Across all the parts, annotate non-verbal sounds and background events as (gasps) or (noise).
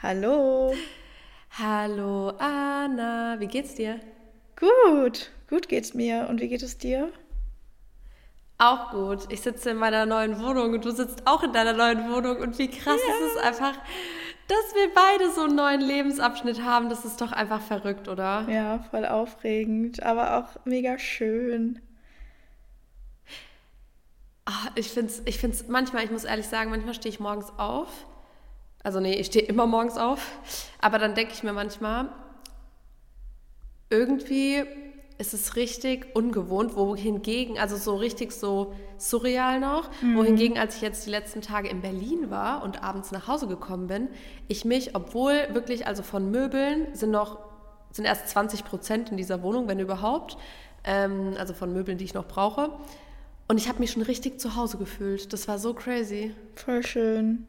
Hallo. Hallo Anna, wie geht's dir? Gut, gut geht's mir. Und wie geht es dir? Auch gut. Ich sitze in meiner neuen Wohnung und du sitzt auch in deiner neuen Wohnung. Und wie krass ja. ist es einfach, dass wir beide so einen neuen Lebensabschnitt haben. Das ist doch einfach verrückt, oder? Ja, voll aufregend, aber auch mega schön. Ach, ich finde es ich find's manchmal, ich muss ehrlich sagen, manchmal stehe ich morgens auf also nee, ich stehe immer morgens auf. Aber dann denke ich mir manchmal, irgendwie ist es richtig ungewohnt, wohingegen, also so richtig so surreal noch, mhm. wohingegen, als ich jetzt die letzten Tage in Berlin war und abends nach Hause gekommen bin, ich mich, obwohl wirklich, also von Möbeln sind noch, sind erst 20 Prozent in dieser Wohnung, wenn überhaupt, ähm, also von Möbeln, die ich noch brauche. Und ich habe mich schon richtig zu Hause gefühlt. Das war so crazy. Voll schön.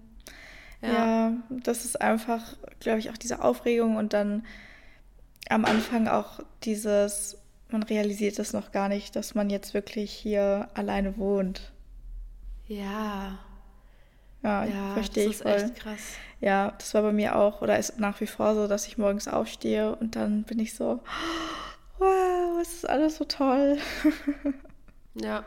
Ja. ja, das ist einfach, glaube ich, auch diese Aufregung und dann am Anfang auch dieses, man realisiert es noch gar nicht, dass man jetzt wirklich hier alleine wohnt. Ja. Ja, ja verstehe ich voll. Das ist echt krass. Ja, das war bei mir auch oder ist nach wie vor so, dass ich morgens aufstehe und dann bin ich so, (gasps) wow, es ist alles so toll. (laughs) ja.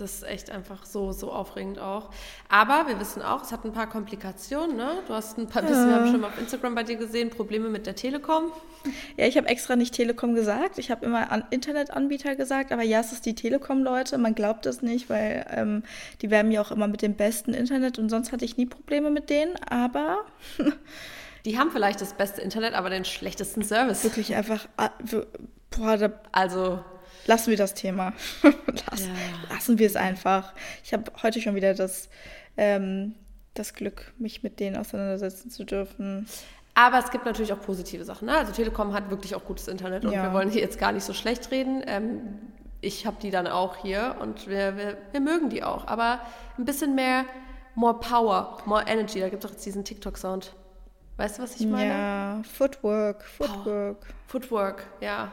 Das ist echt einfach so, so aufregend auch. Aber wir wissen auch, es hat ein paar Komplikationen. Ne? Du hast ein paar, ja. wir haben schon mal auf Instagram bei dir gesehen, Probleme mit der Telekom. Ja, ich habe extra nicht Telekom gesagt. Ich habe immer an Internetanbieter gesagt. Aber ja, es ist die Telekom-Leute. Man glaubt es nicht, weil ähm, die werben ja auch immer mit dem besten Internet. Und sonst hatte ich nie Probleme mit denen. Aber... (laughs) die haben vielleicht das beste Internet, aber den schlechtesten Service. Wirklich einfach... Äh, boah, da, also lassen wir das Thema. (laughs) Lass, ja. Lassen wir es einfach. Ich habe heute schon wieder das, ähm, das Glück, mich mit denen auseinandersetzen zu dürfen. Aber es gibt natürlich auch positive Sachen. Ne? Also Telekom hat wirklich auch gutes Internet und ja. wir wollen hier jetzt gar nicht so schlecht reden. Ähm, ich habe die dann auch hier und wir, wir, wir mögen die auch. Aber ein bisschen mehr, more power, more energy. Da gibt es auch jetzt diesen TikTok-Sound. Weißt du, was ich meine? Ja, Footwork, Footwork. Power. Footwork, ja.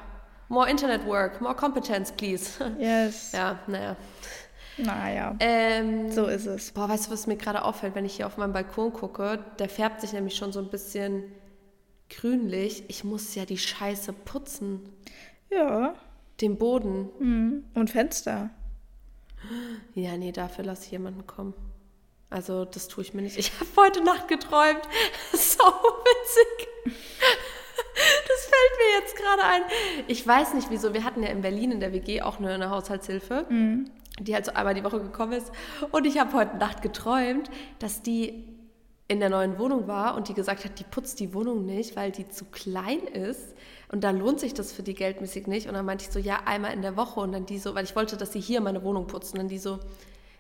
More Internet Work, more Competence, please. (laughs) Yes. Ja, naja. Naja. Ähm, so ist es. Boah, weißt du, was mir gerade auffällt, wenn ich hier auf meinen Balkon gucke? Der färbt sich nämlich schon so ein bisschen grünlich. Ich muss ja die Scheiße putzen. Ja. Den Boden. Mhm. Und Fenster. (gasps) Ja, nee, dafür lasse ich jemanden kommen. Also, das tue ich mir nicht. Ich habe heute Nacht geträumt. (laughs) so witzig fällt mir jetzt gerade ein. Ich weiß nicht wieso. Wir hatten ja in Berlin in der WG auch eine, eine Haushaltshilfe, mhm. die halt so einmal die Woche gekommen ist. Und ich habe heute Nacht geträumt, dass die in der neuen Wohnung war und die gesagt hat, die putzt die Wohnung nicht, weil die zu klein ist. Und da lohnt sich das für die geldmäßig nicht. Und dann meinte ich so, ja, einmal in der Woche. Und dann die so, weil ich wollte, dass sie hier meine Wohnung putzt. Und dann die so,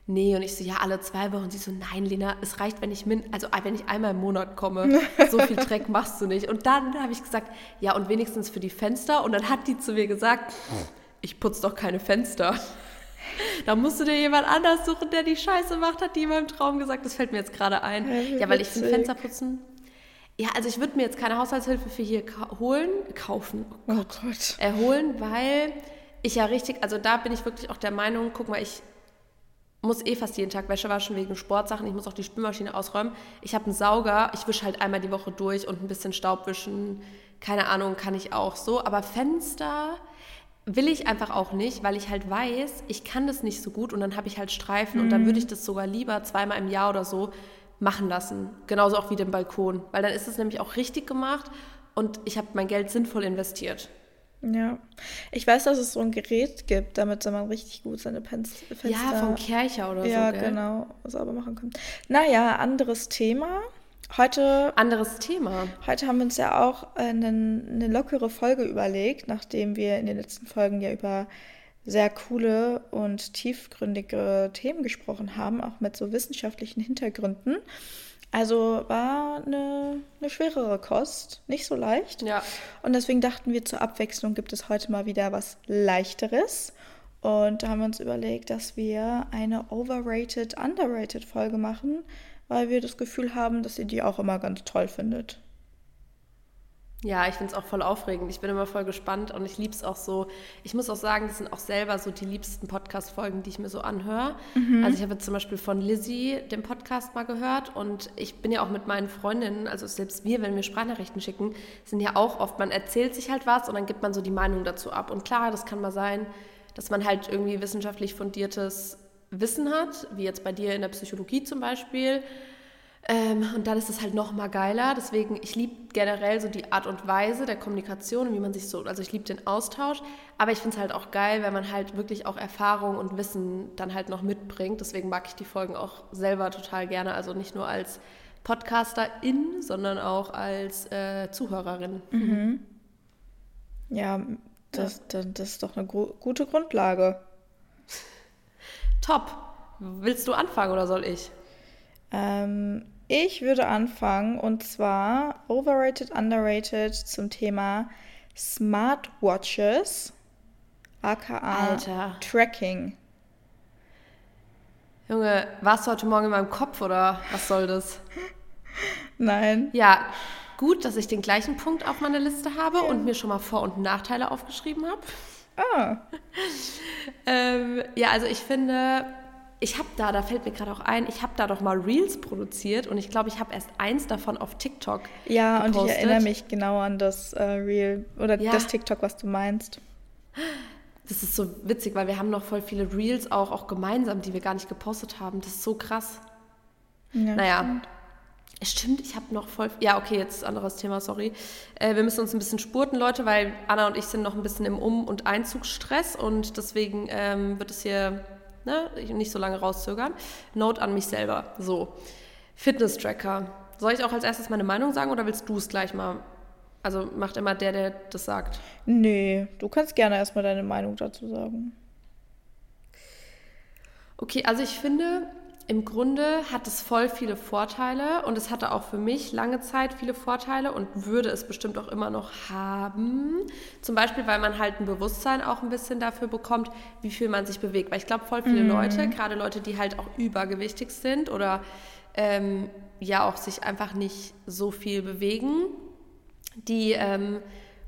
nee. Und ich so, ja, alle zwei Wochen. Und sie so, nein, Lena, es reicht, wenn ich, min also wenn ich einmal im Monat komme. (laughs) So viel Dreck machst du nicht. Und dann habe ich gesagt, ja, und wenigstens für die Fenster. Und dann hat die zu mir gesagt, ich putze doch keine Fenster. Da musst du dir jemand anders suchen, der die Scheiße macht, hat die in meinem Traum gesagt. Das fällt mir jetzt gerade ein. Ja, ja weil ich finde Fenster putzen. Ja, also ich würde mir jetzt keine Haushaltshilfe für hier holen, kaufen. Oh Gott. Oh Gott. Erholen, weil ich ja richtig, also da bin ich wirklich auch der Meinung, guck mal, ich muss eh fast jeden Tag Wäsche waschen wegen Sportsachen. Ich muss auch die Spülmaschine ausräumen. Ich habe einen Sauger. Ich wische halt einmal die Woche durch und ein bisschen Staub wischen. Keine Ahnung, kann ich auch so. Aber Fenster will ich einfach auch nicht, weil ich halt weiß, ich kann das nicht so gut und dann habe ich halt Streifen mhm. und dann würde ich das sogar lieber zweimal im Jahr oder so machen lassen. Genauso auch wie den Balkon. Weil dann ist es nämlich auch richtig gemacht und ich habe mein Geld sinnvoll investiert. Ja. Ich weiß, dass es so ein Gerät gibt, damit man richtig gut seine Fenster... Ja, vom Kercher oder ja, so, Ja, genau, sauber machen kann. Naja, anderes Thema. Heute... Anderes Thema. Heute haben wir uns ja auch eine, eine lockere Folge überlegt, nachdem wir in den letzten Folgen ja über sehr coole und tiefgründige Themen gesprochen haben, auch mit so wissenschaftlichen Hintergründen. Also war eine, eine schwerere Kost, nicht so leicht. Ja. Und deswegen dachten wir, zur Abwechslung gibt es heute mal wieder was Leichteres. Und da haben wir uns überlegt, dass wir eine Overrated, Underrated Folge machen, weil wir das Gefühl haben, dass ihr die auch immer ganz toll findet. Ja, ich finde es auch voll aufregend. Ich bin immer voll gespannt und ich liebe es auch so. Ich muss auch sagen, das sind auch selber so die liebsten Podcast-Folgen, die ich mir so anhöre. Mhm. Also ich habe zum Beispiel von Lizzie den Podcast mal gehört und ich bin ja auch mit meinen Freundinnen, also selbst wir, wenn wir Sprachnachrichten schicken, sind ja auch oft, man erzählt sich halt was und dann gibt man so die Meinung dazu ab. Und klar, das kann mal sein, dass man halt irgendwie wissenschaftlich fundiertes Wissen hat, wie jetzt bei dir in der Psychologie zum Beispiel. Ähm, und dann ist es halt noch mal geiler. Deswegen, ich liebe generell so die Art und Weise der Kommunikation und wie man sich so, also ich liebe den Austausch, aber ich finde es halt auch geil, wenn man halt wirklich auch Erfahrung und Wissen dann halt noch mitbringt. Deswegen mag ich die Folgen auch selber total gerne. Also nicht nur als Podcasterin, sondern auch als äh, Zuhörerin. Mhm. Ja, das, ja. das ist doch eine gute Grundlage. Top. Willst du anfangen oder soll ich? Ähm, ich würde anfangen und zwar overrated, underrated zum Thema Smartwatches, aka Alter. Tracking. Junge, warst du heute Morgen in meinem Kopf oder was soll das? (laughs) Nein. Ja, gut, dass ich den gleichen Punkt auf meiner Liste habe ja. und mir schon mal Vor- und Nachteile aufgeschrieben habe. Ah. (laughs) ähm, ja, also ich finde, ich habe da, da fällt mir gerade auch ein, ich habe da doch mal Reels produziert und ich glaube, ich habe erst eins davon auf TikTok. Ja, gepostet. und ich erinnere mich genau an das äh, Reel oder ja. das TikTok, was du meinst. Das ist so witzig, weil wir haben noch voll viele Reels auch, auch gemeinsam, die wir gar nicht gepostet haben. Das ist so krass. Ja, naja. Stimmt. Stimmt, ich habe noch voll. Ja, okay, jetzt anderes Thema, sorry. Äh, wir müssen uns ein bisschen spurten, Leute, weil Anna und ich sind noch ein bisschen im Um- und Einzugsstress und deswegen ähm, wird es hier ne, nicht so lange rauszögern. Note an mich selber. So, Fitness-Tracker. Soll ich auch als erstes meine Meinung sagen oder willst du es gleich mal? Also macht immer der, der das sagt. Nee, du kannst gerne erstmal deine Meinung dazu sagen. Okay, also ich finde, im Grunde hat es voll viele Vorteile und es hatte auch für mich lange Zeit viele Vorteile und würde es bestimmt auch immer noch haben. Zum Beispiel, weil man halt ein Bewusstsein auch ein bisschen dafür bekommt, wie viel man sich bewegt. Weil ich glaube, voll viele mhm. Leute, gerade Leute, die halt auch übergewichtig sind oder ähm, ja auch sich einfach nicht so viel bewegen, die ähm,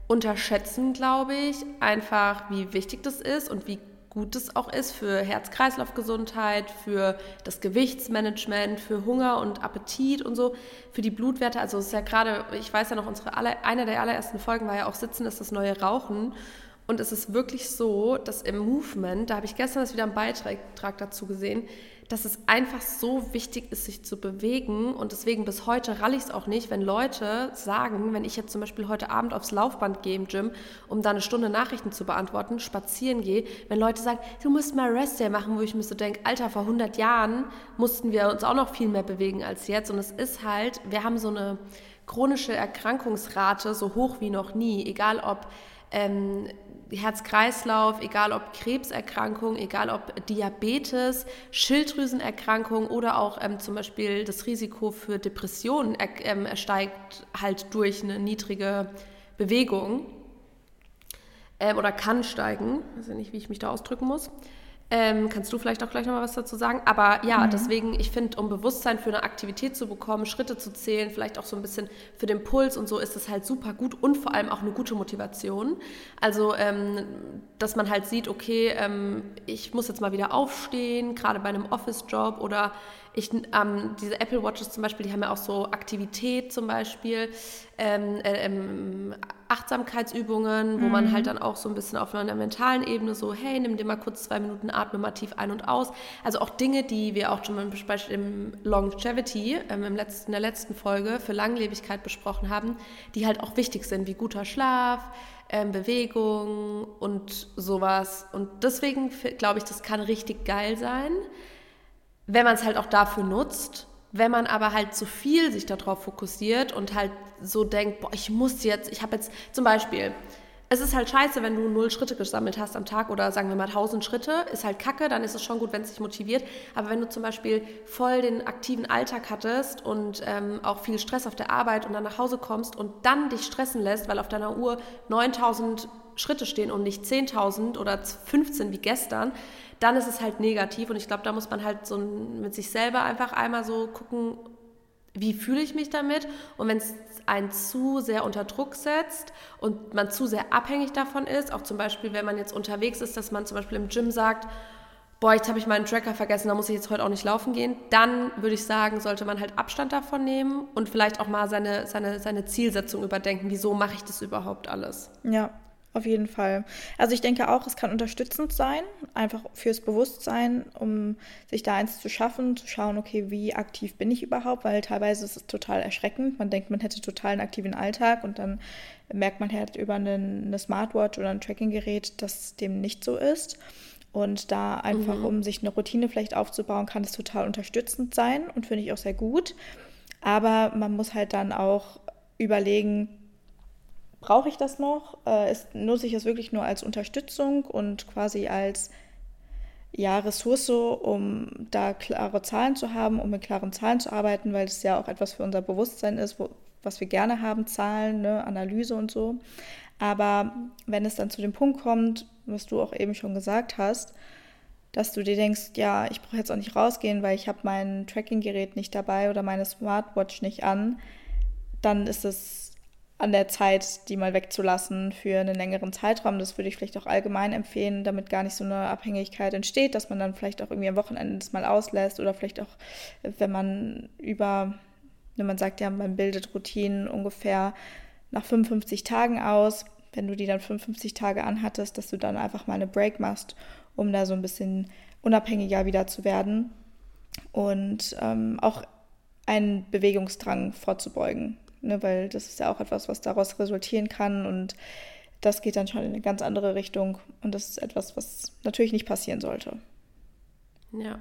unterschätzen, glaube ich, einfach, wie wichtig das ist und wie gut es auch ist für Herz-Kreislauf-Gesundheit, für das Gewichtsmanagement, für Hunger und Appetit und so, für die Blutwerte. Also es ist ja gerade, ich weiß ja noch, unsere alle, eine der allerersten Folgen war ja auch Sitzen ist das neue Rauchen. Und es ist wirklich so, dass im Movement, da habe ich gestern das wieder einen Beitrag dazu gesehen, dass es einfach so wichtig ist, sich zu bewegen. Und deswegen bis heute ralle ich es auch nicht, wenn Leute sagen, wenn ich jetzt zum Beispiel heute Abend aufs Laufband gehe im Gym, um da eine Stunde Nachrichten zu beantworten, spazieren gehe, wenn Leute sagen, du musst mal Rest Day machen, wo ich mir so denke, Alter, vor 100 Jahren mussten wir uns auch noch viel mehr bewegen als jetzt. Und es ist halt, wir haben so eine chronische Erkrankungsrate so hoch wie noch nie, egal ob ähm, Herz-Kreislauf, egal ob Krebserkrankung, egal ob Diabetes, Schilddrüsenerkrankung oder auch ähm, zum Beispiel das Risiko für Depressionen ähm, steigt halt durch eine niedrige Bewegung ähm, oder kann steigen. Ich weiß nicht, wie ich mich da ausdrücken muss. Ähm, kannst du vielleicht auch gleich nochmal was dazu sagen? Aber ja, mhm. deswegen, ich finde, um Bewusstsein für eine Aktivität zu bekommen, Schritte zu zählen, vielleicht auch so ein bisschen für den Puls und so, ist es halt super gut und vor allem auch eine gute Motivation. Also, ähm, dass man halt sieht, okay, ähm, ich muss jetzt mal wieder aufstehen, gerade bei einem Office-Job oder ich, ähm, diese Apple Watches zum Beispiel, die haben ja auch so Aktivität zum Beispiel, ähm, äh, ähm, Achtsamkeitsübungen, wo mhm. man halt dann auch so ein bisschen auf einer mentalen Ebene so, hey, nimm dir mal kurz zwei Minuten, atme mal tief ein und aus. Also auch Dinge, die wir auch schon mal im Longevity, ähm, im letzten, in der letzten Folge für Langlebigkeit besprochen haben, die halt auch wichtig sind, wie guter Schlaf, ähm, Bewegung und sowas. Und deswegen glaube ich, das kann richtig geil sein wenn man es halt auch dafür nutzt. Wenn man aber halt zu viel sich darauf fokussiert und halt so denkt, boah, ich muss jetzt, ich habe jetzt zum Beispiel, es ist halt scheiße, wenn du null Schritte gesammelt hast am Tag oder sagen wir mal tausend Schritte, ist halt kacke, dann ist es schon gut, wenn es dich motiviert. Aber wenn du zum Beispiel voll den aktiven Alltag hattest und ähm, auch viel Stress auf der Arbeit und dann nach Hause kommst und dann dich stressen lässt, weil auf deiner Uhr 9000 Schritte stehen und nicht 10.000 oder 15 wie gestern, dann ist es halt negativ. Und ich glaube, da muss man halt so mit sich selber einfach einmal so gucken, wie fühle ich mich damit? Und wenn es einen zu sehr unter Druck setzt und man zu sehr abhängig davon ist, auch zum Beispiel, wenn man jetzt unterwegs ist, dass man zum Beispiel im Gym sagt, boah, jetzt habe ich meinen Tracker vergessen, da muss ich jetzt heute auch nicht laufen gehen, dann würde ich sagen, sollte man halt Abstand davon nehmen und vielleicht auch mal seine, seine, seine Zielsetzung überdenken. Wieso mache ich das überhaupt alles? Ja, auf jeden Fall. Also ich denke auch, es kann unterstützend sein, einfach fürs Bewusstsein, um sich da eins zu schaffen, zu schauen, okay, wie aktiv bin ich überhaupt, weil teilweise ist es total erschreckend. Man denkt, man hätte total einen aktiven Alltag und dann merkt man halt über eine, Smartwatch oder ein Trackinggerät, dass dem nicht so ist. Und da einfach, mhm. um sich eine Routine vielleicht aufzubauen, kann es total unterstützend sein und finde ich auch sehr gut. Aber man muss halt dann auch überlegen, brauche ich das noch? Äh, ist, nutze ich es wirklich nur als Unterstützung und quasi als ja, Ressource, um da klare Zahlen zu haben, um mit klaren Zahlen zu arbeiten, weil das ja auch etwas für unser Bewusstsein ist, wo, was wir gerne haben, Zahlen, ne, Analyse und so. Aber wenn es dann zu dem Punkt kommt, was du auch eben schon gesagt hast, dass du dir denkst, ja, ich brauche jetzt auch nicht rausgehen, weil ich habe mein Tracking-Gerät nicht dabei oder meine Smartwatch nicht an, dann ist es an der Zeit, die mal wegzulassen für einen längeren Zeitraum. Das würde ich vielleicht auch allgemein empfehlen, damit gar nicht so eine Abhängigkeit entsteht, dass man dann vielleicht auch irgendwie am Wochenende das mal auslässt oder vielleicht auch, wenn man über, wenn man sagt, ja, man bildet Routinen ungefähr nach 55 Tagen aus, wenn du die dann 55 Tage anhattest, dass du dann einfach mal eine Break machst, um da so ein bisschen unabhängiger wieder zu werden und ähm, auch einen Bewegungsdrang vorzubeugen ne, weil das ist ja auch etwas, was daraus resultieren kann und das geht dann schon in eine ganz andere Richtung und das ist etwas, was natürlich nicht passieren sollte. Ja.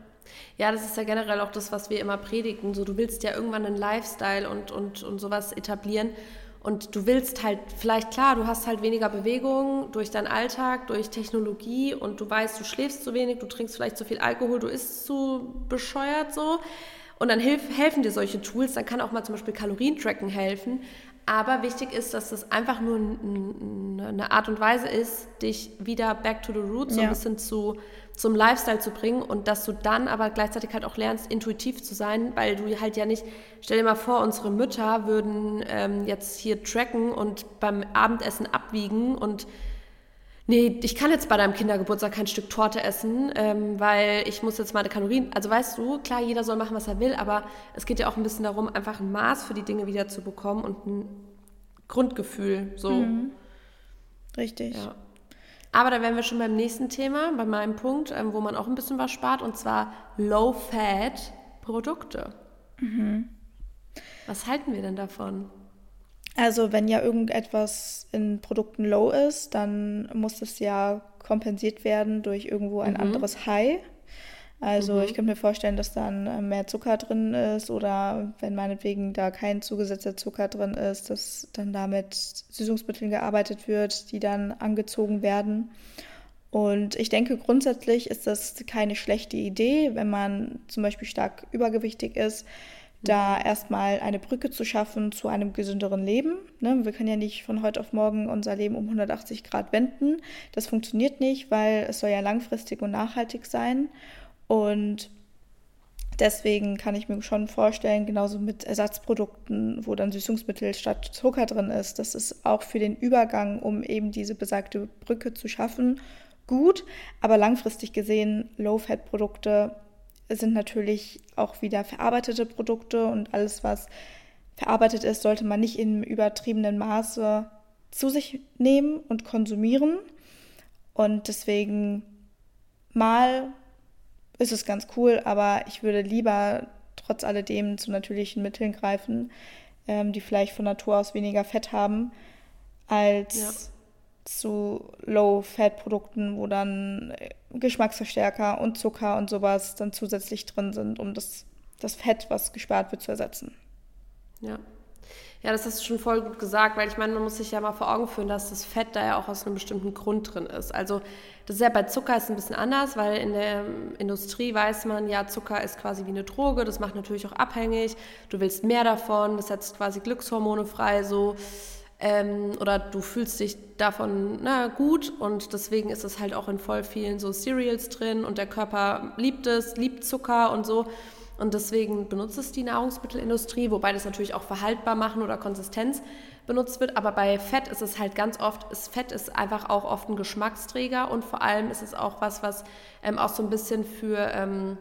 Ja, das ist ja generell auch das, was wir immer predigen. So, du willst ja irgendwann einen Lifestyle und, und, und sowas etablieren. Und du willst halt, vielleicht klar, du hast halt weniger Bewegung durch deinen Alltag, durch Technologie und du weißt, du schläfst zu wenig, du trinkst vielleicht zu viel Alkohol, du isst zu bescheuert so. Und dann hilf, helfen dir solche Tools, dann kann auch mal zum Beispiel Kalorientracken helfen. Aber wichtig ist, dass das einfach nur eine Art und Weise ist, dich wieder back to the roots, so ein bisschen zu, zum Lifestyle zu bringen. Und dass du dann aber gleichzeitig halt auch lernst, intuitiv zu sein, weil du halt ja nicht, stell dir mal vor, unsere Mütter würden ähm, jetzt hier tracken und beim Abendessen abwiegen und nee, ich kann jetzt bei deinem Kindergeburtstag kein Stück Torte essen, ähm, weil ich muss jetzt meine Kalorien, also weißt du, klar, jeder soll machen, was er will, aber es geht ja auch ein bisschen darum, einfach ein Maß für die Dinge wieder zu bekommen und ein Grundgefühl, so. Mhm. Richtig. Ja. Aber da wären wir schon beim nächsten Thema, bei meinem Punkt, ähm, wo man auch ein bisschen was spart, und zwar Low-Fat-Produkte. Mhm. Was halten wir denn davon? Also wenn ja irgendetwas in Produkten low ist, dann muss das ja kompensiert werden durch irgendwo ein mhm. anderes High. Also mhm. ich könnte mir vorstellen, dass dann äh, mehr Zucker drin ist oder wenn meinetwegen da kein zugesetzter Zucker drin ist, dass dann da mit Süßungsmitteln gearbeitet wird, die dann angezogen werden. Und ich denke, grundsätzlich ist das keine schlechte Idee, wenn man zum Beispiel stark übergewichtig ist, da erstmal eine Brücke zu schaffen zu einem gesünderen Leben. Ne? Wir können ja nicht von heute auf morgen unser Leben um 180 Grad wenden. Das funktioniert nicht, weil es soll ja langfristig und nachhaltig sein. Und deswegen kann ich mir schon vorstellen, genauso mit Ersatzprodukten, wo dann Süßungsmittel statt Zucker drin ist, das ist auch für den Übergang, um eben diese besagte Brücke zu schaffen, gut. Aber langfristig gesehen, Low-Fat-Produkte sind natürlich auch wieder verarbeitete Produkte und alles, was verarbeitet ist, sollte man nicht in übertriebenen Maße zu sich nehmen und konsumieren. Und deswegen mal ist es ganz cool, aber ich würde lieber trotz alledem zu natürlichen Mitteln greifen, ähm, die vielleicht von Natur aus weniger Fett haben, als. Zu Low-Fat-Produkten, wo dann äh, Geschmacksverstärker und Zucker und sowas dann zusätzlich drin sind, um das, das Fett, was gespart wird, zu ersetzen. Ja. Ja, das hast du schon voll gut gesagt, weil ich meine, man muss sich ja mal vor Augen führen, dass das Fett da ja auch aus einem bestimmten Grund drin ist. Also das ist ja bei Zucker ist ein bisschen anders, weil in der Industrie weiß man, ja, Zucker ist quasi wie eine Droge, das macht natürlich auch abhängig. Du willst mehr davon, das setzt quasi Glückshormone frei, so ähm, oder du fühlst dich davon na, gut und deswegen ist es halt auch in voll vielen so Cereals drin und der Körper liebt es, liebt Zucker und so. Und deswegen benutzt es die Nahrungsmittelindustrie, wobei das natürlich auch verhaltbar machen oder Konsistenz benutzt wird. Aber bei Fett ist es halt ganz oft, ist Fett ist einfach auch oft ein Geschmacksträger und vor allem ist es auch was, was ähm, auch so ein bisschen für, ähm,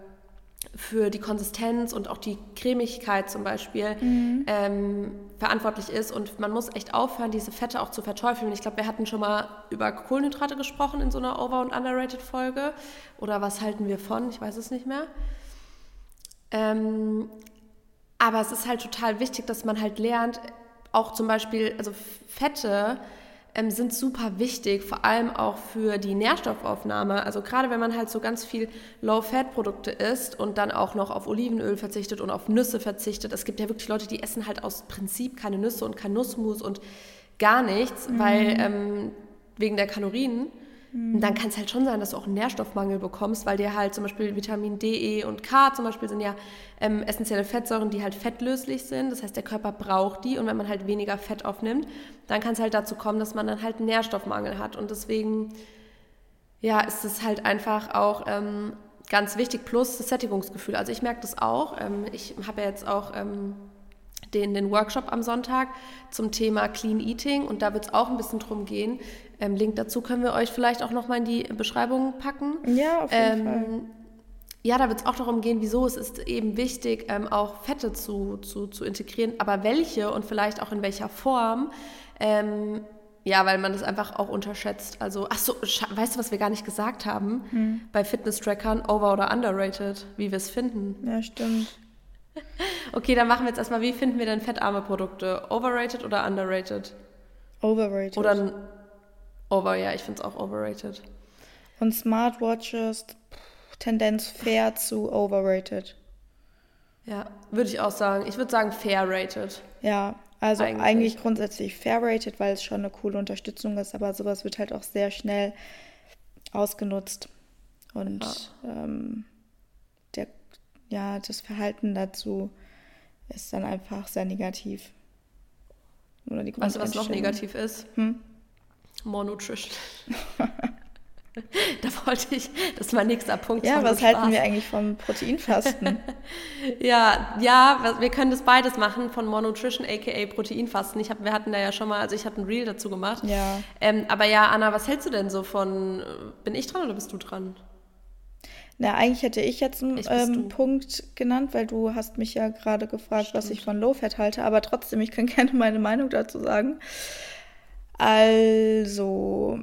für die Konsistenz und auch die Cremigkeit zum Beispiel mhm. ähm, verantwortlich ist. Und man muss echt aufhören, diese Fette auch zu verteufeln. Ich glaube, wir hatten schon mal über Kohlenhydrate gesprochen in so einer Over- und Underrated-Folge. Oder was halten wir von? Ich weiß es nicht mehr. Ähm, aber es ist halt total wichtig, dass man halt lernt, auch zum Beispiel, also Fette ähm, sind super wichtig, vor allem auch für die Nährstoffaufnahme. Also gerade wenn man halt so ganz viel Low-Fat-Produkte isst und dann auch noch auf Olivenöl verzichtet und auf Nüsse verzichtet. Es gibt ja wirklich Leute, die essen halt aus Prinzip keine Nüsse und kein Nussmus und gar nichts, mhm. weil ähm, wegen der Kalorien. Mhm. Dann kann es halt schon sein, dass du auch einen Nährstoffmangel bekommst, weil dir halt zum Beispiel Vitamin D, E und K zum Beispiel sind ja ähm, essentielle Fettsäuren, die halt fettlöslich sind. Das heißt, der Körper braucht die und wenn man halt weniger Fett aufnimmt, dann kann es halt dazu kommen, dass man dann halt einen Nährstoffmangel hat. Und deswegen, ja, ist es halt einfach auch ähm, ganz wichtig, plus das Sättigungsgefühl. Also ich merke das auch. Ähm, ich habe ja jetzt auch ähm, den, den Workshop am Sonntag zum Thema Clean Eating und da wird es auch ein bisschen drum gehen. Ähm, Link dazu können wir euch vielleicht auch nochmal in die Beschreibung packen. Ja, auf jeden ähm, Fall. Ja, da wird es auch darum gehen, wieso es ist eben wichtig, ähm, auch Fette zu, zu, zu integrieren, aber welche und vielleicht auch in welcher Form. Ähm, ja, weil man das einfach auch unterschätzt. Also, ach so, weißt du, was wir gar nicht gesagt haben? Hm. Bei Fitness-Trackern, over- oder underrated, wie wir es finden. Ja, stimmt. (laughs) Okay, dann machen wir jetzt erstmal, wie finden wir denn fettarme Produkte? Overrated oder underrated? Overrated. Oder over, ja, ich finde es auch overrated. Und Smartwatches, Tendenz fair zu overrated. Ja, würde ich auch sagen. Ich würde sagen fair rated. Ja, also eigentlich. eigentlich grundsätzlich fair rated, weil es schon eine coole Unterstützung ist, aber sowas wird halt auch sehr schnell ausgenutzt. Und ja. ähm, der ja, das Verhalten dazu ist dann einfach sehr negativ. Oder die weißt du, was noch negativ ist? Hm? More Nutrition. (laughs) da wollte ich, das ist mein nächster Punkt. Ja, was halten wir eigentlich vom Proteinfasten? (laughs) ja, ja, wir können das beides machen, von More Nutrition, aka Proteinfasten. Ich hab, wir hatten da ja schon mal, also ich habe ein Reel dazu gemacht. Ja. Ähm, aber ja, Anna, was hältst du denn so von, bin ich dran oder bist du dran? Na, eigentlich hätte ich jetzt einen ähm, Punkt genannt, weil du hast mich ja gerade gefragt, Stimmt. was ich von Low Fat halte, aber trotzdem, ich kann (laughs) gerne meine Meinung dazu sagen. Also,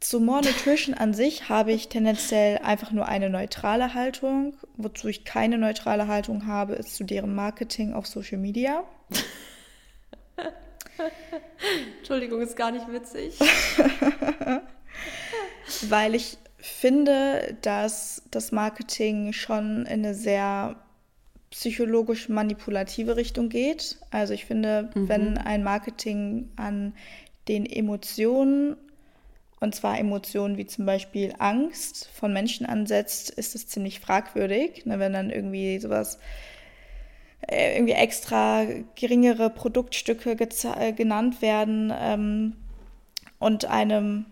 zu More Nutrition an sich habe ich tendenziell einfach nur eine neutrale Haltung. Wozu ich keine neutrale Haltung habe, ist zu deren Marketing auf Social Media. (laughs) Entschuldigung, ist gar nicht witzig. (laughs) Weil ich finde, dass das Marketing schon in eine sehr psychologisch manipulative Richtung geht. Also ich finde, mhm. wenn ein Marketing an den Emotionen, und zwar Emotionen wie zum Beispiel Angst von Menschen ansetzt, ist es ziemlich fragwürdig. Ne, wenn dann irgendwie sowas, äh, irgendwie extra geringere Produktstücke äh, genannt werden ähm, und einem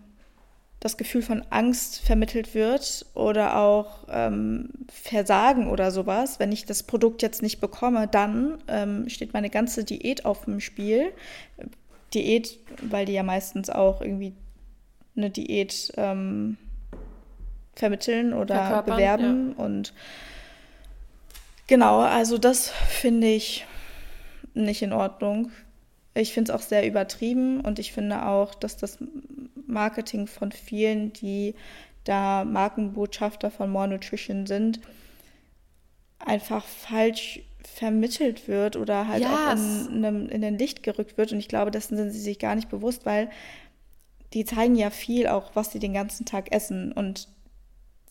das Gefühl von Angst vermittelt wird oder auch ähm, Versagen oder sowas. Wenn ich das Produkt jetzt nicht bekomme, dann ähm, steht meine ganze Diät auf dem Spiel. Diät, weil die ja meistens auch irgendwie eine Diät ähm, vermitteln oder bewerben. Ja. Und genau, also das finde ich nicht in Ordnung. Ich finde es auch sehr übertrieben und ich finde auch, dass das Marketing von vielen, die da Markenbotschafter von More Nutrition sind, einfach falsch vermittelt wird oder halt yes. auch in, in, in den Licht gerückt wird. Und ich glaube, dessen sind sie sich gar nicht bewusst, weil die zeigen ja viel auch, was sie den ganzen Tag essen. Und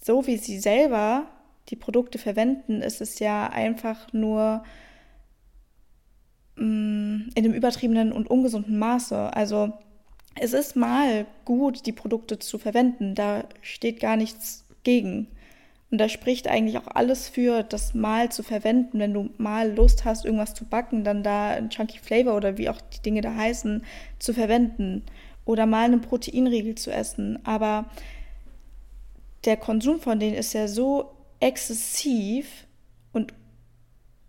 so wie sie selber die Produkte verwenden, ist es ja einfach nur mh, mm, in einem übertriebenen und ungesunden Maße. Also es ist mal gut, die Produkte zu verwenden. Da steht gar nichts gegen. Und da spricht eigentlich auch alles für, das mal zu verwenden. Wenn du mal Lust hast, irgendwas zu backen, dann da ein Chunky Flavor oder wie auch die Dinge da heißen, zu verwenden. Oder mal einen Proteinriegel zu essen. Aber der Konsum von denen ist ja so exzessiv und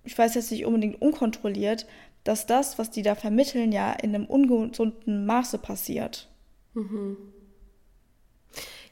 ich weiß jetzt nicht unbedingt unkontrolliert, dass das, was die da vermitteln, ja in einem ungesunden Maße passiert. Mhm.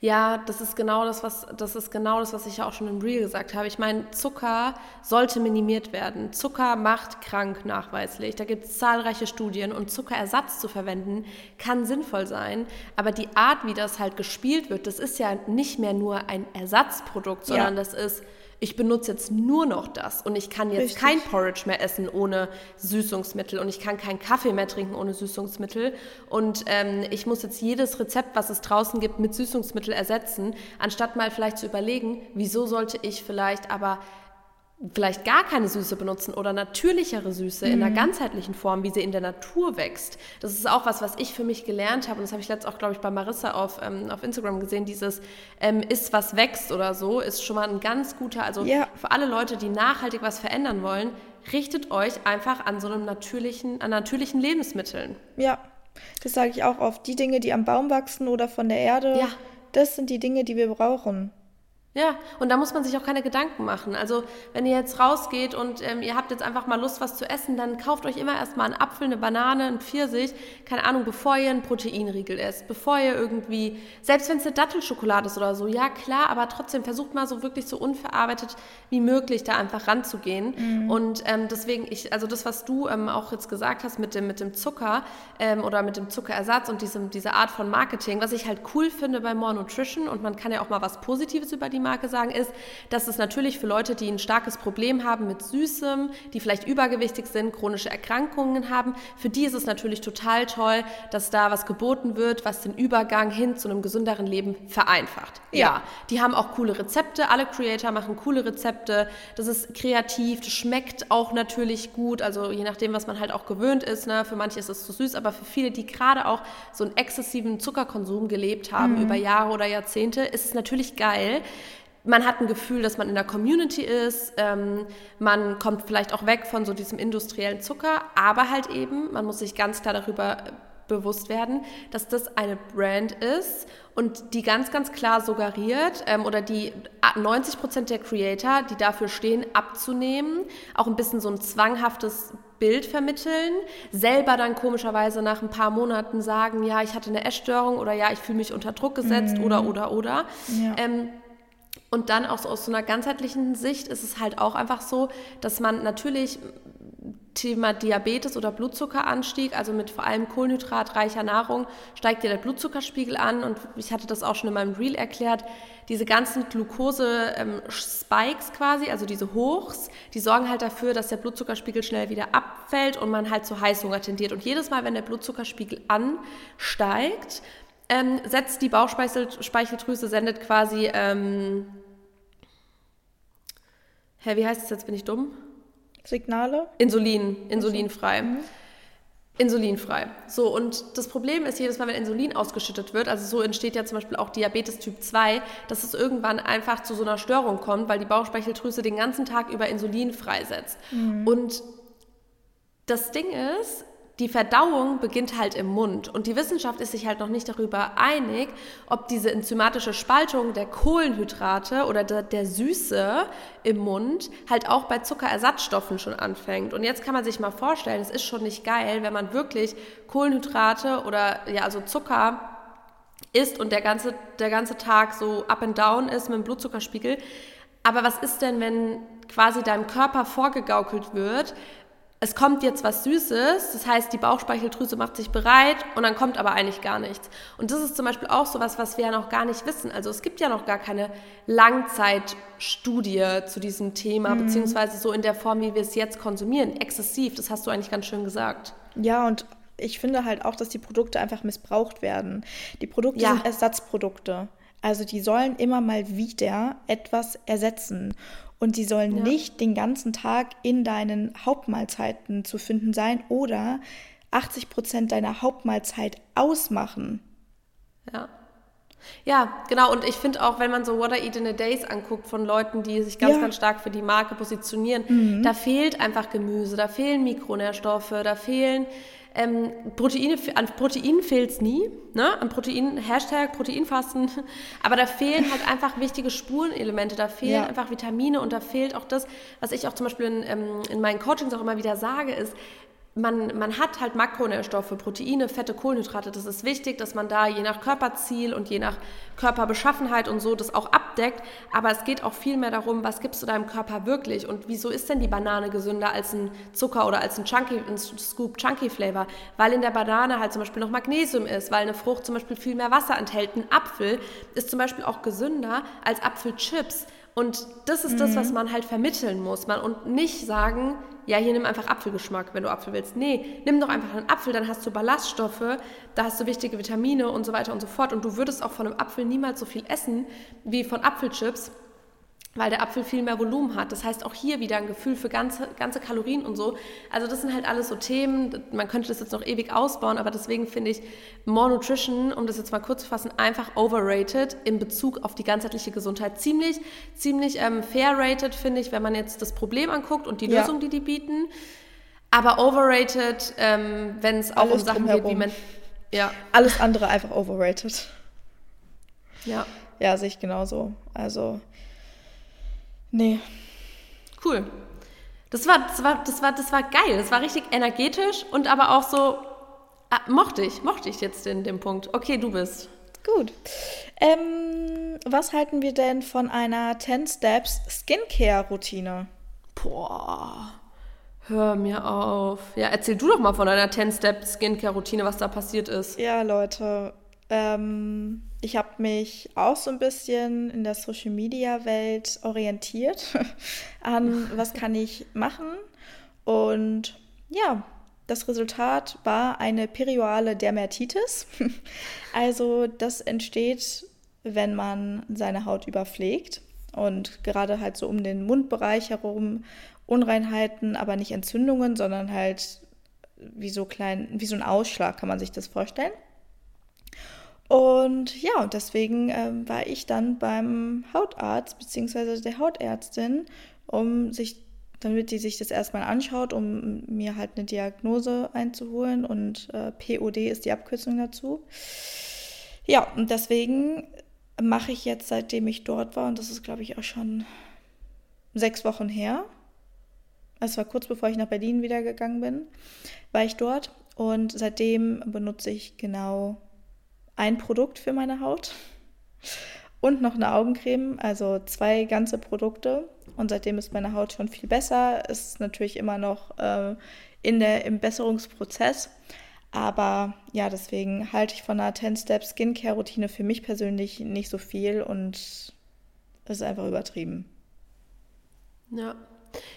Ja, das ist genau das, was das ist genau das, was ich ja auch schon im Reel gesagt habe. Ich meine, Zucker sollte minimiert werden. Zucker macht krank nachweislich. Da gibt es zahlreiche Studien und Zuckerersatz zu verwenden kann sinnvoll sein. Aber die Art, wie das halt gespielt wird, das ist ja nicht mehr nur ein Ersatzprodukt, sondern ja. das ist ich benutze jetzt nur noch das und ich kann jetzt Richtig. kein Porridge mehr essen ohne Süßungsmittel und ich kann keinen Kaffee mehr trinken ohne Süßungsmittel und ähm, ich muss jetzt jedes Rezept, was es draußen gibt, mit Süßungsmittel ersetzen, anstatt mal vielleicht zu überlegen, wieso sollte ich vielleicht aber vielleicht gar keine Süße benutzen oder natürlichere Süße mhm. in einer ganzheitlichen Form, wie sie in der Natur wächst. Das ist auch was, was ich für mich gelernt habe und das habe ich letztens auch, glaube ich, bei Marissa auf, ähm, auf Instagram gesehen, dieses ähm, ist was wächst oder so, ist schon mal ein ganz guter, also ja. für alle Leute, die nachhaltig was verändern wollen, richtet euch einfach an so einem natürlichen, an natürlichen Lebensmitteln. Ja, das sage ich auch oft. Die Dinge, die am Baum wachsen oder von der Erde, ja. das sind die Dinge, die wir brauchen. Ja, und da muss man sich auch keine Gedanken machen. Also wenn ihr jetzt rausgeht und ähm, ihr habt jetzt einfach mal Lust, was zu essen, dann kauft euch immer erstmal einen Apfel, eine Banane, einen Pfirsich, keine Ahnung, bevor ihr einen Proteinriegel esst, bevor ihr irgendwie, selbst wenn es eine Dattelschokolade ist oder so, ja klar, aber trotzdem versucht mal so wirklich so unverarbeitet wie möglich da einfach ranzugehen. Mhm. Und ähm, deswegen, ich, also das, was du ähm, auch jetzt gesagt hast mit dem, mit dem Zucker ähm, oder mit dem Zuckerersatz und diesem, diese Art von Marketing, was ich halt cool finde bei More Nutrition und man kann ja auch mal was Positives über die Marke sagen, ist, dass es natürlich für Leute, die ein starkes Problem haben mit Süßem, die vielleicht übergewichtig sind, chronische Erkrankungen haben, für die ist es natürlich total toll, dass da was geboten wird, was den Übergang hin zu einem gesünderen Leben vereinfacht. Ja, ja die haben auch coole Rezepte, alle Creator machen coole Rezepte, das ist kreativ, das schmeckt auch natürlich gut, also je nachdem, was man halt auch gewöhnt ist, ne? für manche ist es zu süß, aber für viele, die gerade auch so einen exzessiven Zuckerkonsum gelebt haben mhm. über Jahre oder Jahrzehnte, ist es natürlich geil, man hat ein Gefühl, dass man in der Community ist, ähm, man kommt vielleicht auch weg von so diesem industriellen Zucker, aber halt eben, man muss sich ganz klar darüber bewusst werden, dass das eine Brand ist und die ganz, ganz klar suggeriert ähm, oder die 90 Prozent der Creator, die dafür stehen, abzunehmen, auch ein bisschen so ein zwanghaftes Bild vermitteln, selber dann komischerweise nach ein paar Monaten sagen, ja, ich hatte eine Essstörung oder ja, ich fühle mich unter Druck gesetzt mhm. oder, oder, oder. Ja. Ähm, und dann auch so aus so einer ganzheitlichen Sicht ist es halt auch einfach so, dass man natürlich Thema Diabetes oder Blutzuckeranstieg, also mit vor allem kohlenhydratreicher Nahrung, steigt dir der Blutzuckerspiegel an. Und ich hatte das auch schon in meinem Reel erklärt. Diese ganzen Glucose-Spikes quasi, also diese Hochs, die sorgen halt dafür, dass der Blutzuckerspiegel schnell wieder abfällt und man halt zu Heißhunger tendiert. Und jedes Mal, wenn der Blutzuckerspiegel ansteigt, ähm, setzt die Bauchspeicheldrüse, sendet quasi ähm, Hä, wie heißt es jetzt? Bin ich dumm? Signale? Insulin, insulinfrei. Mhm. Insulinfrei. So, und das Problem ist, jedes Mal, wenn Insulin ausgeschüttet wird, also so entsteht ja zum Beispiel auch Diabetes Typ 2, dass es irgendwann einfach zu so einer Störung kommt, weil die Bauchspeicheldrüse den ganzen Tag über Insulin freisetzt. Mhm. Und das Ding ist, die Verdauung beginnt halt im Mund und die Wissenschaft ist sich halt noch nicht darüber einig, ob diese enzymatische Spaltung der Kohlenhydrate oder der, der, Süße im Mund halt auch bei Zuckerersatzstoffen schon anfängt. Und jetzt kann man sich mal vorstellen, es ist schon nicht geil, wenn man wirklich Kohlenhydrate oder ja also Zucker isst und der ganze, der ganze Tag so up and down ist mit dem Blutzuckerspiegel. Aber was ist denn, wenn quasi deinem Körper vorgegaukelt wird, es kommt jetzt was Süßes, das heißt, die Bauchspeicheldrüse macht sich bereit und dann kommt aber eigentlich gar nichts. Und das ist zum Beispiel auch so was, was wir ja noch gar nicht wissen. Also es gibt ja noch gar keine Langzeitstudie zu diesem Thema, mhm. beziehungsweise so in der Form, wie wir es jetzt konsumieren, exzessiv. Das hast du eigentlich ganz schön gesagt. Ja, und ich finde halt auch, dass die Produkte einfach missbraucht werden. Die Produkte ja. sind Ersatzprodukte. Also die sollen immer mal wieder etwas ersetzen. Und die sollen ja. nicht den ganzen Tag in deinen Hauptmahlzeiten zu finden sein oder 80 Prozent deiner Hauptmahlzeit ausmachen. Ja. Ja, genau. Und ich finde auch, wenn man so What I Eat in a Days anguckt von Leuten, die sich ganz, ja. ganz stark für die Marke positionieren, mhm. da fehlt einfach Gemüse, da fehlen Mikronährstoffe, da fehlen Ähm, Proteine, an Protein fehlt es nie. Ne? An Protein, Hashtag Proteinfasten. (laughs) Aber da fehlen halt einfach wichtige Spurenelemente. Da fehlen ja. einfach Vitamine und da fehlt auch das, was ich auch zum Beispiel in, ähm, in meinen Coachings auch immer wieder sage, ist, man, man hat halt Makronährstoffe, Proteine, Fette, Kohlenhydrate. Das ist wichtig, dass man da je nach Körperziel und je nach Körperbeschaffenheit und so das auch abdeckt. Aber es geht auch viel mehr darum, was gibst du deinem Körper wirklich und wieso ist denn die Banane gesünder als ein Zucker oder als ein, Chunky, ein Scoop Chunky Flavor? Weil in der Banane halt zum Beispiel noch Magnesium ist, weil eine Frucht zum Beispiel viel mehr Wasser enthält. Ein Apfel ist zum Beispiel auch gesünder als Apfelchips. Und das ist mhm. das, was mhm. man halt vermitteln muss. Man, und nicht sagen, ja, hier nimm einfach Apfelgeschmack, wenn du Apfel willst. Nee, nimm doch einfach einen Apfel, dann hast du Ballaststoffe, da hast du wichtige Vitamine und so weiter und so fort. Und du würdest auch von einem Apfel niemals so viel essen wie von Apfelchips weil der Apfel viel mehr Volumen hat. Das heißt auch hier wieder ein Gefühl für ganze, ganze Kalorien und so. Also das sind halt alles so Themen, man könnte das jetzt noch ewig ausbauen, aber deswegen finde ich More Nutrition, um das jetzt mal kurz zu fassen, einfach overrated in Bezug auf die ganzheitliche Gesundheit. Ziemlich, ziemlich ähm, fair rated, finde ich, wenn man jetzt das Problem anguckt und die ja. Lösung, die die bieten. Aber overrated, ähm, wenn es auch alles um Sachen geht, wie man... Ja. Alles andere einfach overrated. Ja. Ja, sehe ich genauso. Also Nee. Cool. Das war, das war, das war, das war geil. Das war richtig energetisch und aber auch so, ah, mochte ich, mochte ich jetzt den, den Punkt. Okay, du bist. Gut. Ähm, was halten wir denn von einer 10 Steps Skincare-Routine? Boah. Hör mir auf. Ja, erzähl du doch mal von einer 10 Steps Skincare-Routine, was da passiert ist. Ja, Leute. Ähm, ich habe mich auch so ein bisschen in der Social Media Welt orientiert (laughs) an, was kann ich machen. Und ja, das Resultat war eine perioale Dermatitis. (laughs) also das entsteht, wenn man seine Haut überpflegt und gerade halt so um den Mundbereich herum Unreinheiten, aber nicht Entzündungen, sondern halt wie so klein, wie so ein Ausschlag kann man sich das vorstellen. Und ja, deswegen ähm, war ich dann beim Hautarzt bzw. der Hautärztin, um sich, damit die sich das erstmal anschaut, um mir halt eine Diagnose einzuholen und äh, POD ist die Abkürzung dazu. Ja, und deswegen mache ich jetzt, seitdem ich dort war, und das ist glaube ich auch schon sechs Wochen her, es war kurz bevor ich nach Berlin wieder gegangen bin, war ich dort und seitdem benutze ich genau ein Produkt für meine Haut und noch eine Augencreme, also zwei ganze Produkte. Und seitdem ist meine Haut schon viel besser. Ist natürlich immer noch äh, in der, im Besserungsprozess. Aber ja, deswegen halte ich von einer 10-Step Skincare-Routine für mich persönlich nicht so viel und es ist einfach übertrieben. Ja,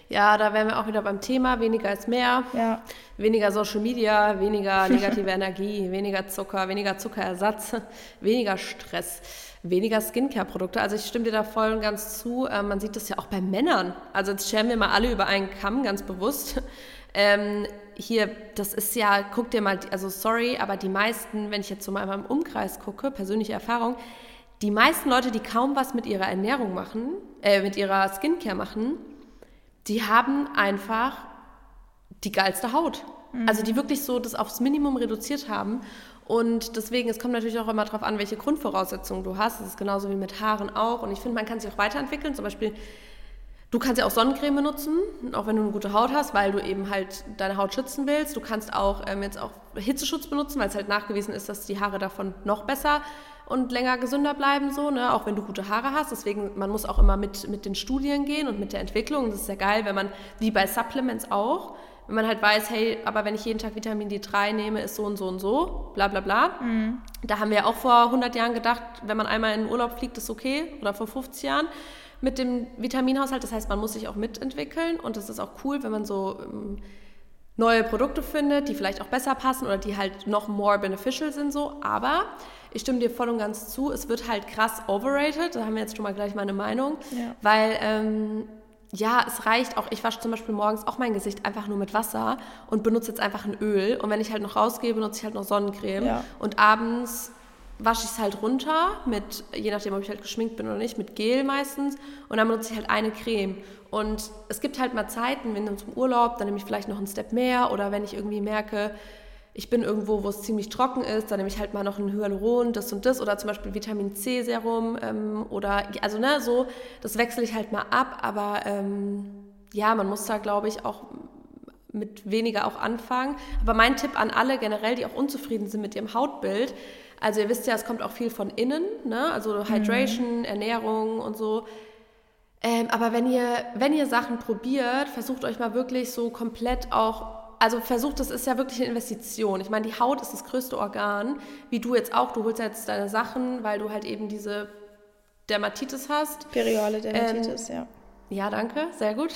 ja, da wären wir auch wieder beim Thema, weniger ist mehr, ja. weniger Social Media, weniger (laughs) negative Energie, weniger Zucker, weniger Zuckerersatz, weniger Stress, weniger Skincare-Produkte. Also ich stimme dir da voll und ganz zu. Ähm, man sieht das ja auch bei Männern. Also jetzt scheren wir mal alle über einen Kamm, ganz bewusst. Ähm, hier, das ist ja, guck dir mal, also sorry, aber die meisten, wenn ich jetzt so mal in meinem Umkreis gucke, persönliche Erfahrung, die meisten Leute, die kaum was mit ihrer Ernährung machen, äh, mit ihrer Skincare machen, die haben einfach die geilste Haut. Mhm. Also die wirklich so das aufs Minimum reduziert haben. Und deswegen, es kommt natürlich auch immer darauf an, welche Grundvoraussetzungen du hast. Das ist genauso wie mit Haaren auch. Und ich finde, man kann sich auch weiterentwickeln. Zum Beispiel, du kannst ja auch Sonnencreme benutzen, auch wenn du eine gute Haut hast, weil du eben halt deine Haut schützen willst. Du kannst auch ähm, jetzt auch Hitzeschutz benutzen, weil es halt nachgewiesen ist, dass die Haare davon noch besser und länger gesünder bleiben, so, ne? auch wenn du gute Haare hast. Deswegen, man muss auch immer mit, mit den Studien gehen und mit der Entwicklung. Das ist ja geil, wenn man, wie bei Supplements auch, wenn man halt weiß, hey, aber wenn ich jeden Tag Vitamin D3 nehme, ist so und so und so, bla bla bla. Mhm. Da haben wir auch vor 100 Jahren gedacht, wenn man einmal in den Urlaub fliegt, ist okay, oder vor 50 Jahren mit dem Vitaminhaushalt. Das heißt, man muss sich auch mitentwickeln und das ist auch cool, wenn man so ähm, neue Produkte findet, die vielleicht auch besser passen oder die halt noch more beneficial sind so. Aber ich stimme dir voll und ganz zu, es wird halt krass overrated, da haben wir jetzt schon mal gleich meine Meinung, ja. weil ähm, ja, es reicht auch, ich wasche zum Beispiel morgens auch mein Gesicht einfach nur mit Wasser und benutze jetzt einfach ein Öl. Und wenn ich halt noch rausgehe, benutze ich halt noch Sonnencreme. Ja. und abends wasche ich es halt runter mit, je nachdem, ob ich halt geschminkt bin oder nicht, mit Gel meistens. Und dann benutze ich halt eine Creme. Und es gibt halt mal Zeiten, wenn dann zum Urlaub, dann nehme ich vielleicht noch einen Step mehr. Oder wenn ich irgendwie merke, ich bin irgendwo, wo es ziemlich trocken ist, dann nehme ich halt mal noch ein Hyaluron, das und das oder zum Beispiel Vitamin C Serum ähm, oder also ne, so, das wechsle ich halt mal ab, aber ähm, ja, man muss da glaube ich auch mit weniger auch anfangen. Aber mein Tipp an alle generell, die auch unzufrieden sind mit ihrem Hautbild, also ihr wisst ja, es kommt auch viel von innen, ne? also Hydration, mhm. Ernährung und so. Ähm, aber wenn ihr, wenn ihr Sachen probiert, versucht euch mal wirklich so komplett auch also versucht, das ist ja wirklich eine Investition. Ich meine, die Haut ist das größte Organ, wie du jetzt auch. Du holst jetzt deine Sachen, weil du halt eben diese Dermatitis hast. Periole Dermatitis, ähm, ja. Ja, danke, sehr gut.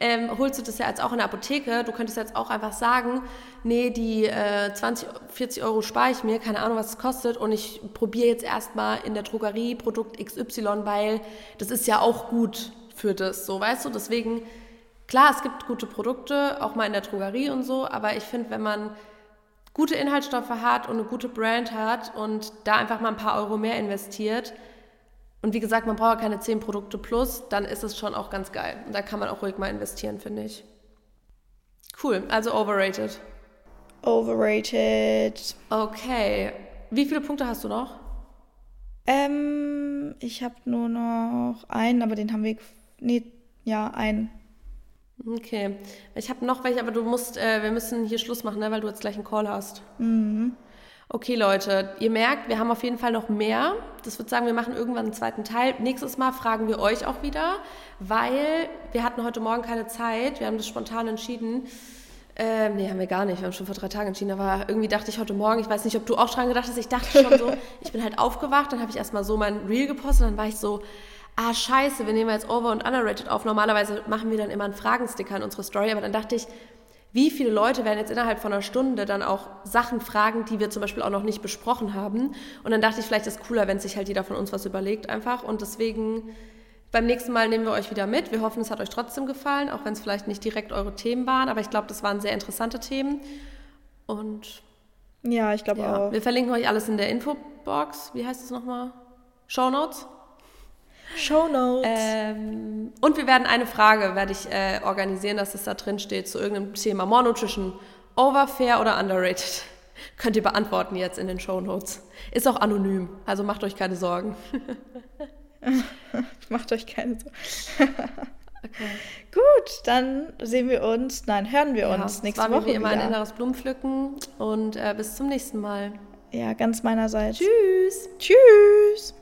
Ähm, holst du das ja jetzt auch in der Apotheke. Du könntest jetzt auch einfach sagen, nee, die äh, 20, 40 Euro spare ich mir, keine Ahnung, was es kostet und ich probiere jetzt erstmal in der Drogerie Produkt XY, weil das ist ja auch gut für das, so weißt du. Deswegen Klar, es gibt gute Produkte, auch mal in der Drogerie und so, aber ich finde, wenn man gute Inhaltsstoffe hat und eine gute Brand hat und da einfach mal ein paar Euro mehr investiert, und wie gesagt, man braucht keine 10 Produkte plus, dann ist es schon auch ganz geil. Und da kann man auch ruhig mal investieren, finde ich. Cool, also overrated. Overrated. Okay. Wie viele Punkte hast du noch? Ähm, ich habe nur noch einen, aber den haben wir. Nee, ja, einen. Okay. Ich habe noch welche, aber du musst, äh, wir müssen hier Schluss machen, ne, weil du jetzt gleich einen Call hast. Mhm. Okay, Leute, ihr merkt, wir haben auf jeden Fall noch mehr. Das würde sagen, wir machen irgendwann einen zweiten Teil. Nächstes Mal fragen wir euch auch wieder, weil wir hatten heute Morgen keine Zeit. Wir haben das spontan entschieden. Ähm, nee, haben wir gar nicht. Wir haben schon vor drei Tagen entschieden. Aber irgendwie dachte ich heute Morgen, ich weiß nicht, ob du auch dran gedacht hast, ich dachte schon so, (laughs) ich bin halt aufgewacht, dann habe ich erstmal so mein Reel gepostet, dann war ich so, ah scheiße, wir nehmen jetzt Over- und Underrated auf. Normalerweise machen wir dann immer einen Fragensticker in unsere Story, aber dann dachte ich, wie viele Leute werden jetzt innerhalb von einer Stunde dann auch Sachen fragen, die wir zum Beispiel auch noch nicht besprochen haben. Und dann dachte ich, vielleicht ist es cooler, wenn sich halt jeder von uns was überlegt einfach. Und deswegen beim nächsten Mal nehmen wir euch wieder mit. Wir hoffen, es hat euch trotzdem gefallen, auch wenn es vielleicht nicht direkt eure Themen waren. Aber ich glaube, das waren sehr interessante Themen. Und ja, ich glaube ja, auch. Wir verlinken euch alles in der Infobox. Wie heißt es nochmal? Show Notes? Show Notes. Ähm, und wir werden eine Frage, werde ich äh, organisieren, dass es da drin steht zu irgendeinem Thema. More Nutrition, over, fair oder underrated? (laughs) Könnt ihr beantworten jetzt in den Show Notes. Ist auch anonym, also macht euch keine Sorgen. (laughs) macht euch keine Sorgen. (laughs) Okay. Gut, dann sehen wir uns, nein, hören wir ja, uns nächste war Woche. Wie immer wieder. ein inneres Blumenpflücken und äh, bis zum nächsten Mal. Ja, ganz meinerseits. Tschüss. Tschüss.